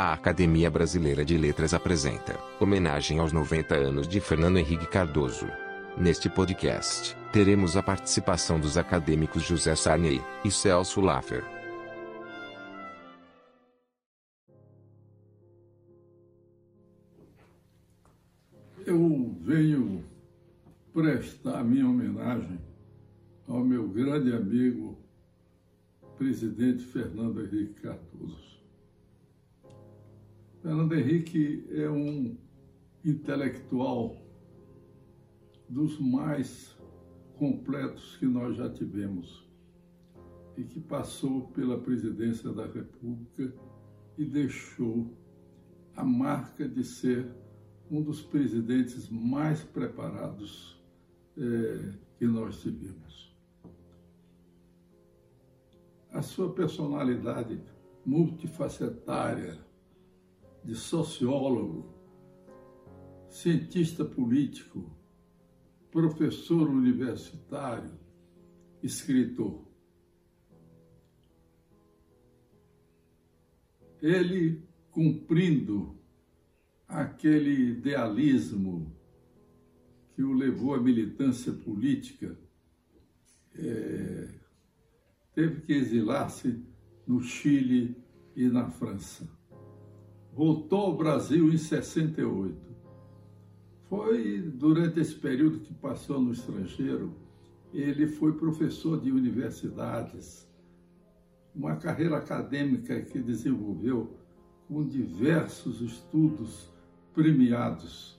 A Academia Brasileira de Letras apresenta homenagem aos 90 anos de Fernando Henrique Cardoso. Neste podcast, teremos a participação dos acadêmicos José Sarney e Celso Laffer. Eu venho prestar minha homenagem ao meu grande amigo, presidente Fernando Henrique Cardoso. Fernando Henrique é um intelectual dos mais completos que nós já tivemos e que passou pela presidência da República e deixou a marca de ser um dos presidentes mais preparados é, que nós tivemos. A sua personalidade multifacetária, de sociólogo, cientista político, professor universitário, escritor. Ele, cumprindo aquele idealismo que o levou à militância política, é, teve que exilar-se no Chile e na França voltou ao Brasil em 68. Foi durante esse período que passou no estrangeiro, ele foi professor de universidades, uma carreira acadêmica que desenvolveu com diversos estudos premiados.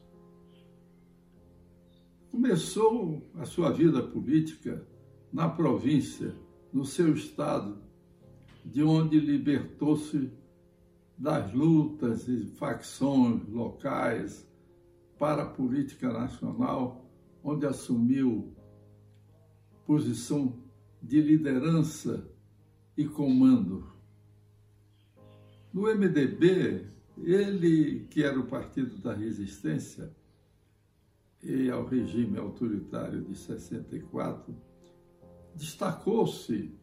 Começou a sua vida política na província, no seu estado, de onde libertou-se das lutas e facções locais para a política nacional, onde assumiu posição de liderança e comando. No MDB, ele, que era o partido da resistência e ao regime autoritário de 64, destacou-se,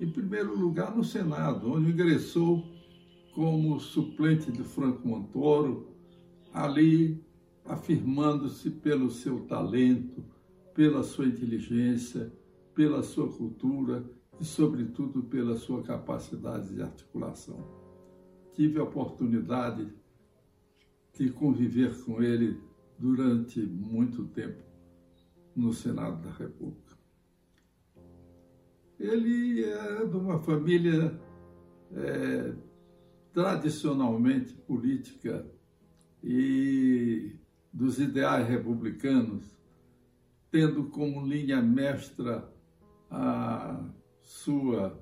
em primeiro lugar, no Senado, onde ingressou como suplente de Franco Montoro, ali afirmando-se pelo seu talento, pela sua inteligência, pela sua cultura e, sobretudo, pela sua capacidade de articulação. Tive a oportunidade de conviver com ele durante muito tempo no Senado da República. Ele é de uma família é, tradicionalmente política e dos ideais republicanos, tendo como linha mestra a sua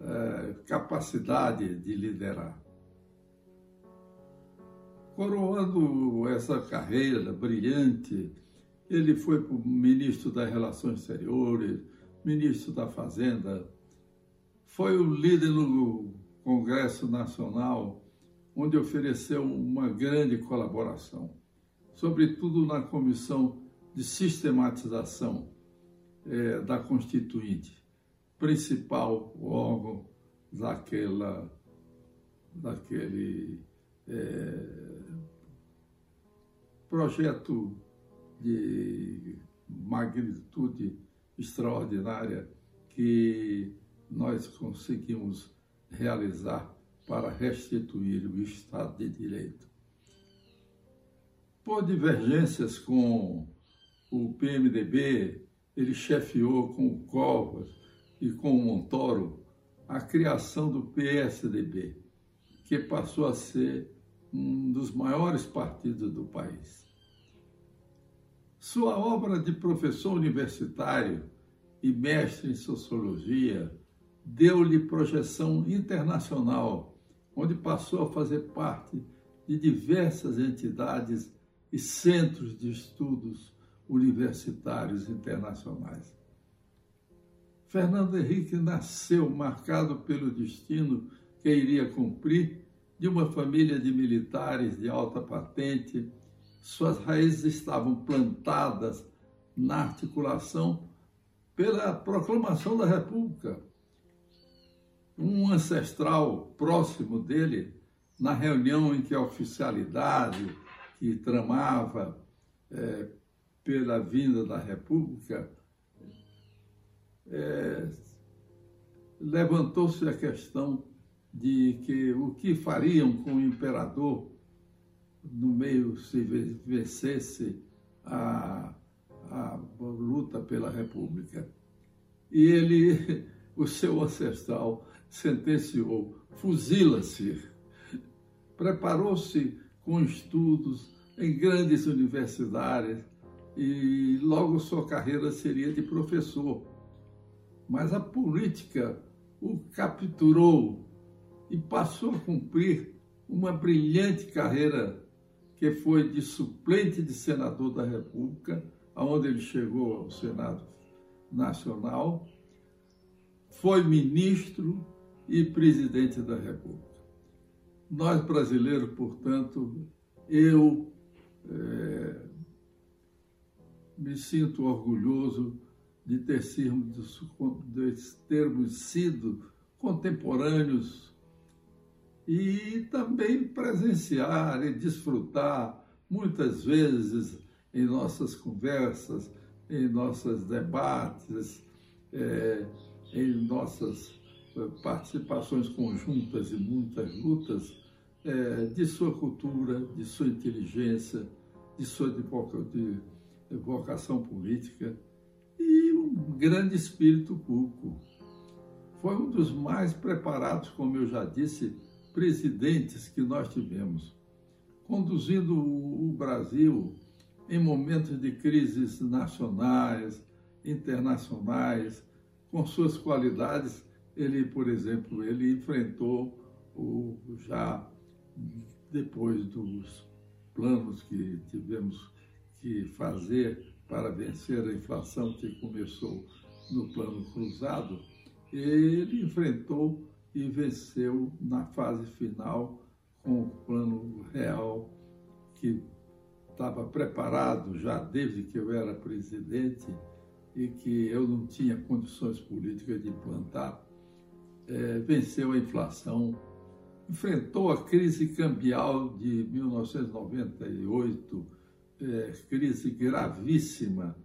é, capacidade de liderar. Coroando essa carreira brilhante, ele foi ministro das Relações Exteriores, ministro da Fazenda, foi o líder no Congresso Nacional, onde ofereceu uma grande colaboração, sobretudo na comissão de sistematização é, da Constituinte, principal órgão daquela, daquele é, projeto de magnitude extraordinária que nós conseguimos realizar para restituir o Estado de Direito. Por divergências com o PMDB, ele chefiou com o Covas e com o Montoro a criação do PSDB, que passou a ser um dos maiores partidos do país. Sua obra de professor universitário e mestre em sociologia deu-lhe projeção internacional, onde passou a fazer parte de diversas entidades e centros de estudos universitários internacionais. Fernando Henrique nasceu marcado pelo destino que iria cumprir de uma família de militares de alta patente. Suas raízes estavam plantadas na articulação pela proclamação da República, um ancestral próximo dele na reunião em que a oficialidade que tramava é, pela vinda da República, é, levantou-se a questão de que o que fariam com o imperador no meio se vencesse a, a luta pela República. E ele, o seu ancestral, sentenciou: fuzila-se. Preparou-se com estudos em grandes universidades e logo sua carreira seria de professor. Mas a política o capturou e passou a cumprir uma brilhante carreira que foi de suplente de senador da República, aonde ele chegou ao Senado Nacional, foi ministro e presidente da República. Nós brasileiros, portanto, eu é, me sinto orgulhoso de, ter sido, de termos sido contemporâneos e também presenciar e desfrutar muitas vezes em nossas conversas, em nossos debates, é, em nossas eh, participações conjuntas e muitas lutas, é, de sua cultura, de sua inteligência, de sua de, vocação política e um grande espírito público. Foi um dos mais preparados, como eu já disse, presidentes que nós tivemos, conduzindo o Brasil em momentos de crises nacionais, internacionais, com suas qualidades. Ele, por exemplo, ele enfrentou o já depois dos planos que tivemos que fazer para vencer a inflação que começou no plano cruzado, ele enfrentou e venceu na fase final com o plano real que estava preparado já desde que eu era presidente e que eu não tinha condições políticas de implantar, é, venceu a inflação, enfrentou a crise cambial de 1998, é, crise gravíssima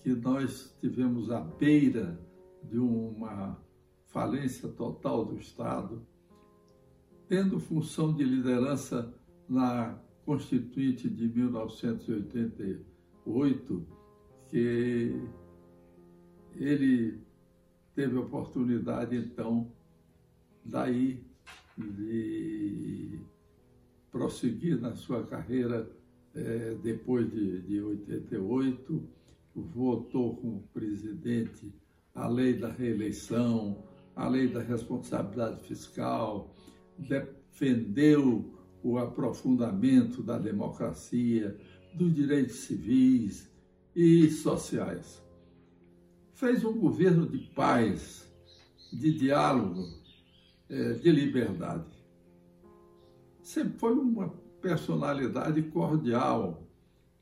que nós tivemos à beira de uma falência total do Estado, tendo função de liderança na Constituinte de 1988, que ele teve a oportunidade, então, daí de prosseguir na sua carreira é, depois de, de 88, votou como presidente a lei da reeleição, a lei da responsabilidade fiscal, defendeu o aprofundamento da democracia, dos direitos civis e sociais. Fez um governo de paz, de diálogo, é, de liberdade. Sempre foi uma personalidade cordial,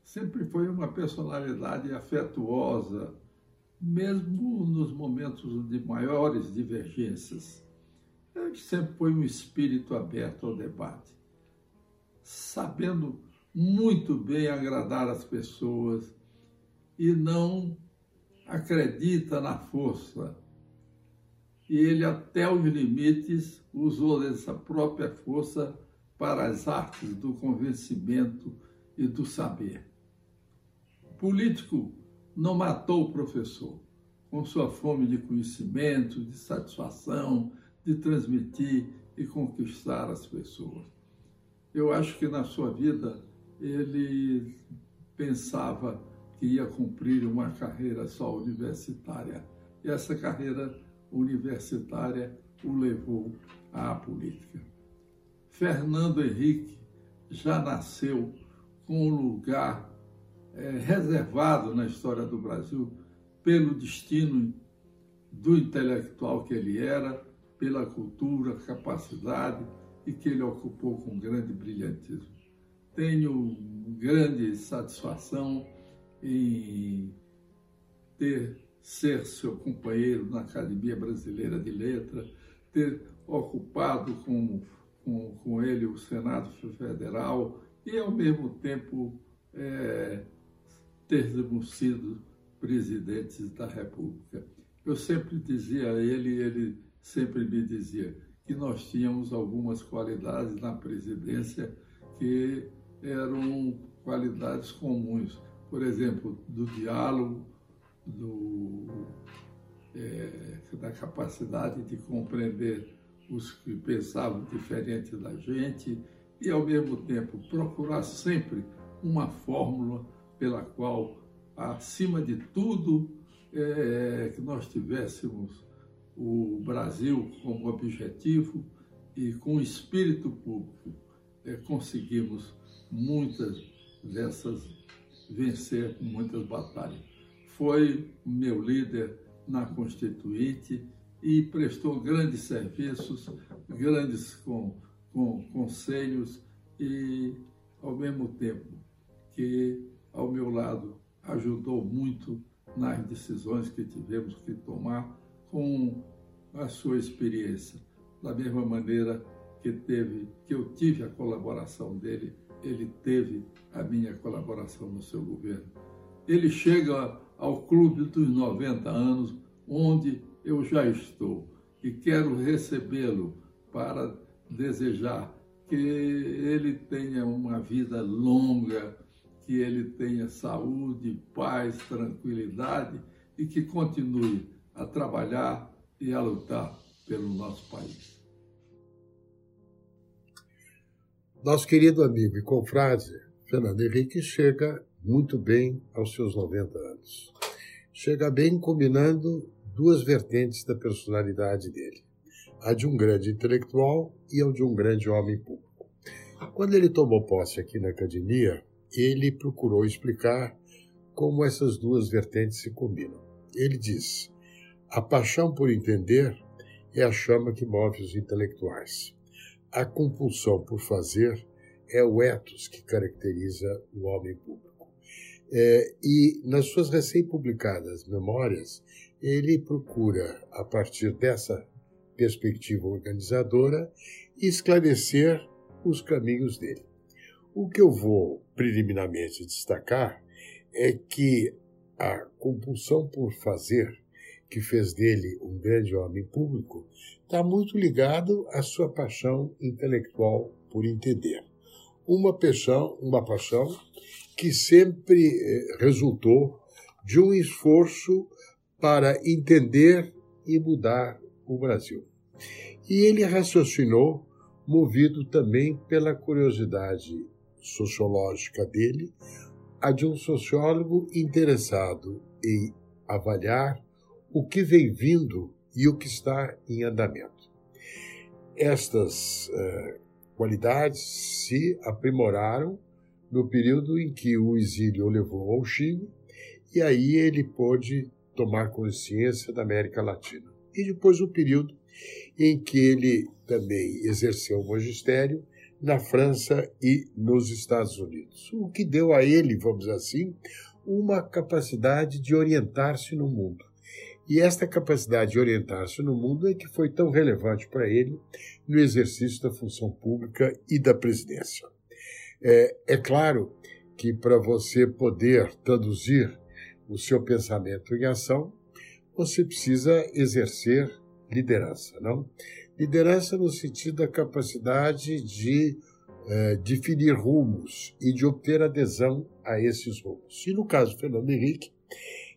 sempre foi uma personalidade afetuosa, mesmo nos momentos de maiores divergências. Ele sempre foi um espírito aberto ao debate, sabendo muito bem agradar as pessoas e não acredita na força. E ele, até os limites, usou dessa própria força para as artes do convencimento e do saber. O político não matou o professor, com sua fome de conhecimento, de satisfação, de transmitir e conquistar as pessoas. Eu acho que na sua vida ele pensava que ia cumprir uma carreira só universitária. E essa carreira universitária o levou à política. Fernando Henrique já nasceu com um lugar é, reservado na história do Brasil pelo destino do intelectual que ele era, pela cultura, capacidade e que ele ocupou com grande brilhantismo. Tenho grande satisfação em ter ser seu companheiro na Academia Brasileira de Letras, ter ocupado como com, com ele o Senado Federal e, ao mesmo tempo, é, termos sido presidentes da República. Eu sempre dizia a ele, ele sempre me dizia que nós tínhamos algumas qualidades na presidência que eram qualidades comuns. Por exemplo, do diálogo, do, é, da capacidade de compreender os que pensavam diferente da gente e, ao mesmo tempo, procurar sempre uma fórmula pela qual, acima de tudo, é, que nós tivéssemos o Brasil como objetivo e com espírito público é, conseguimos muitas dessas vencer muitas batalhas. Foi meu líder na Constituinte e prestou grandes serviços, grandes com, com, conselhos e, ao mesmo tempo, que ao meu lado ajudou muito nas decisões que tivemos que tomar com a sua experiência. Da mesma maneira que teve, que eu tive a colaboração dele, ele teve a minha colaboração no seu governo. Ele chega ao clube dos 90 anos, onde eu já estou e quero recebê-lo para desejar que ele tenha uma vida longa, que ele tenha saúde, paz, tranquilidade e que continue a trabalhar e a lutar pelo nosso país. Nosso querido amigo e confrade Fernando Henrique chega muito bem aos seus 90 anos. Chega bem combinando duas vertentes da personalidade dele: a de um grande intelectual e a de um grande homem público. Quando ele tomou posse aqui na academia, ele procurou explicar como essas duas vertentes se combinam. Ele diz: a paixão por entender é a chama que move os intelectuais. A compulsão por fazer é o ethos que caracteriza o homem público. É, e nas suas recém-publicadas memórias, ele procura, a partir dessa perspectiva organizadora, esclarecer os caminhos dele. O que eu vou preliminarmente destacar é que a compulsão por fazer, que fez dele um grande homem público, está muito ligado à sua paixão intelectual por entender. Uma paixão, uma paixão que sempre eh, resultou de um esforço para entender e mudar o Brasil. E ele raciocinou, movido também pela curiosidade sociológica dele, a de um sociólogo interessado em avaliar o que vem vindo e o que está em andamento. Estas uh, qualidades se aprimoraram no período em que o exílio o levou ao Chile, e aí ele pôde tomar consciência da América Latina. E depois o período em que ele também exerceu o magistério na França e nos Estados Unidos, o que deu a ele, vamos assim, uma capacidade de orientar-se no mundo. E esta capacidade de orientar-se no mundo é que foi tão relevante para ele no exercício da função pública e da presidência. É, é claro que para você poder traduzir o seu pensamento em ação, você precisa exercer liderança, não? Liderança no sentido da capacidade de é, definir rumos e de obter adesão a esses rumos. E no caso do Fernando Henrique,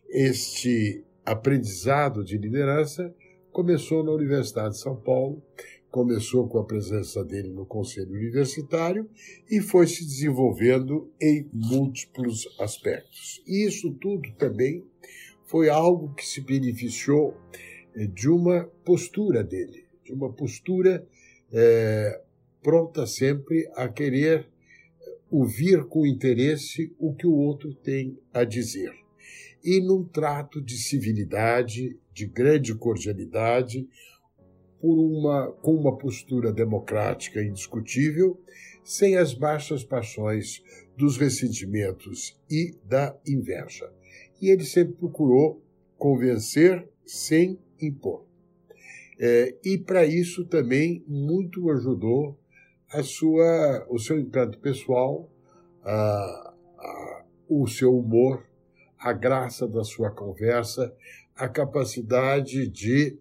este aprendizado de liderança começou na Universidade de São Paulo, começou com a presença dele no Conselho Universitário e foi se desenvolvendo em múltiplos aspectos. E isso tudo também foi algo que se beneficiou eh, de uma postura dele, de uma postura é, pronta sempre a querer ouvir com interesse o que o outro tem a dizer. E num trato de civilidade, de grande cordialidade, por uma, com uma postura democrática indiscutível, sem as baixas paixões dos ressentimentos e da inveja. E ele sempre procurou convencer sem impor. É, e para isso também muito ajudou a sua, o seu encanto pessoal, o seu humor, a graça da sua conversa, a capacidade de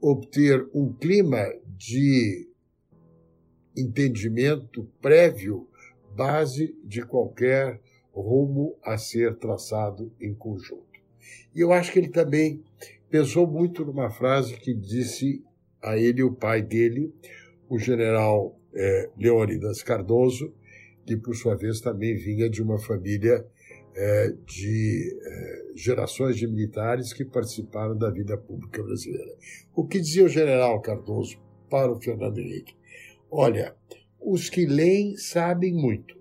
obter um clima de entendimento prévio, base de qualquer rumo a ser traçado em conjunto. E eu acho que ele também pensou muito numa frase que disse a ele o pai dele, o general é, Leônidas Cardoso, que por sua vez também vinha de uma família é, de é, gerações de militares que participaram da vida pública brasileira. O que dizia o general Cardoso para o Fernando Henrique? Olha, os que leem sabem muito,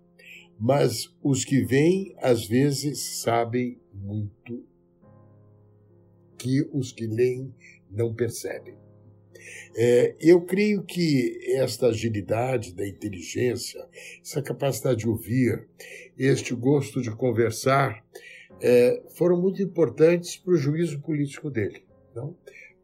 mas os que veem às vezes sabem muito que os que leem não percebem. É, eu creio que esta agilidade da inteligência, essa capacidade de ouvir, este gosto de conversar, é, foram muito importantes para o juízo político dele,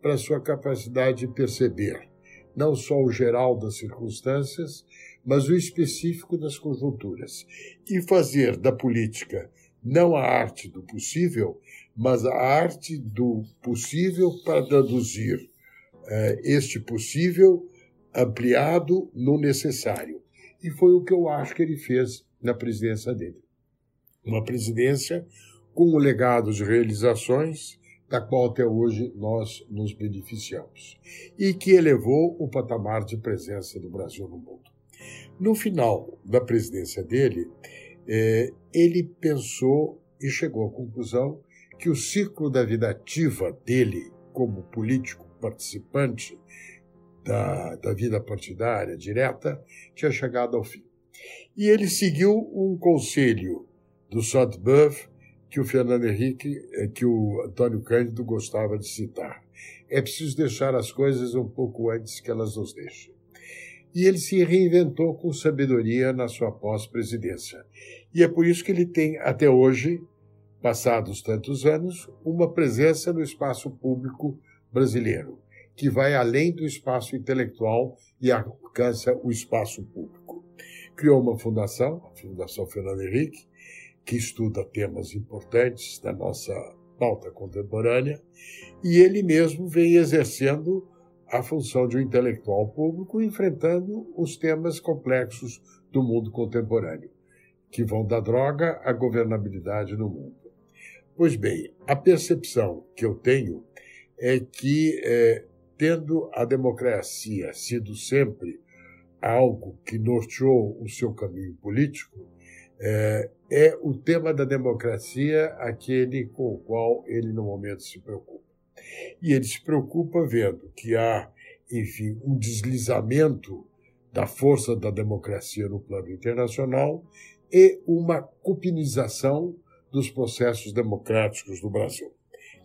para a sua capacidade de perceber não só o geral das circunstâncias, mas o específico das conjunturas, e fazer da política não a arte do possível, mas a arte do possível para traduzir eh, este possível ampliado no necessário. E foi o que eu acho que ele fez na presidência dele. Uma presidência com um legado de realizações, da qual até hoje nós nos beneficiamos, e que elevou o patamar de presença do Brasil no mundo. No final da presidência dele, eh, ele pensou e chegou à conclusão que o ciclo da vida ativa dele como político participante da, da vida partidária direta tinha chegado ao fim. E ele seguiu um conselho do Sainte-Beuve que o Fernando Henrique, eh, que o Antônio Cândido gostava de citar. É preciso deixar as coisas um pouco antes que elas nos deixem. E ele se reinventou com sabedoria na sua pós-presidência. E é por isso que ele tem, até hoje, passados tantos anos, uma presença no espaço público brasileiro, que vai além do espaço intelectual e alcança o espaço público. Criou uma fundação, a Fundação Fernando Henrique, que estuda temas importantes da nossa pauta contemporânea, e ele mesmo vem exercendo a função de um intelectual público, enfrentando os temas complexos do mundo contemporâneo, que vão da droga à governabilidade no mundo. Pois bem, a percepção que eu tenho é que, é, tendo a democracia sido sempre algo que norteou o seu caminho político, é, é o tema da democracia aquele com o qual ele, no momento, se preocupa. E ele se preocupa vendo que há, enfim, um deslizamento da força da democracia no plano internacional e uma cupinização dos processos democráticos do Brasil.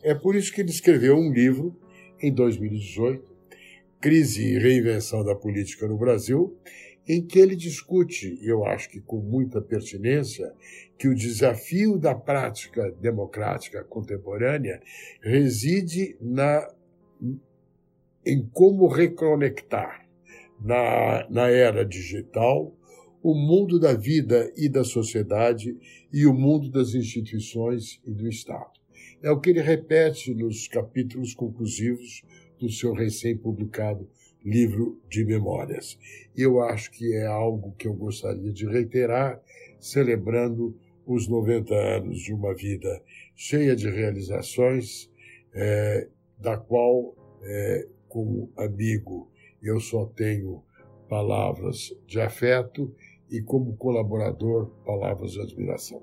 É por isso que ele escreveu um livro em 2018, Crise e Reinvenção da Política no Brasil, em que ele discute, e eu acho que com muita pertinência, que o desafio da prática democrática contemporânea reside na, em como reconectar na, na era digital o mundo da vida e da sociedade e o mundo das instituições e do Estado. É o que ele repete nos capítulos conclusivos do seu recém-publicado livro de memórias. Eu acho que é algo que eu gostaria de reiterar, celebrando os 90 anos de uma vida cheia de realizações, é, da qual, é, como amigo, eu só tenho palavras de afeto e, como colaborador, palavras de admiração.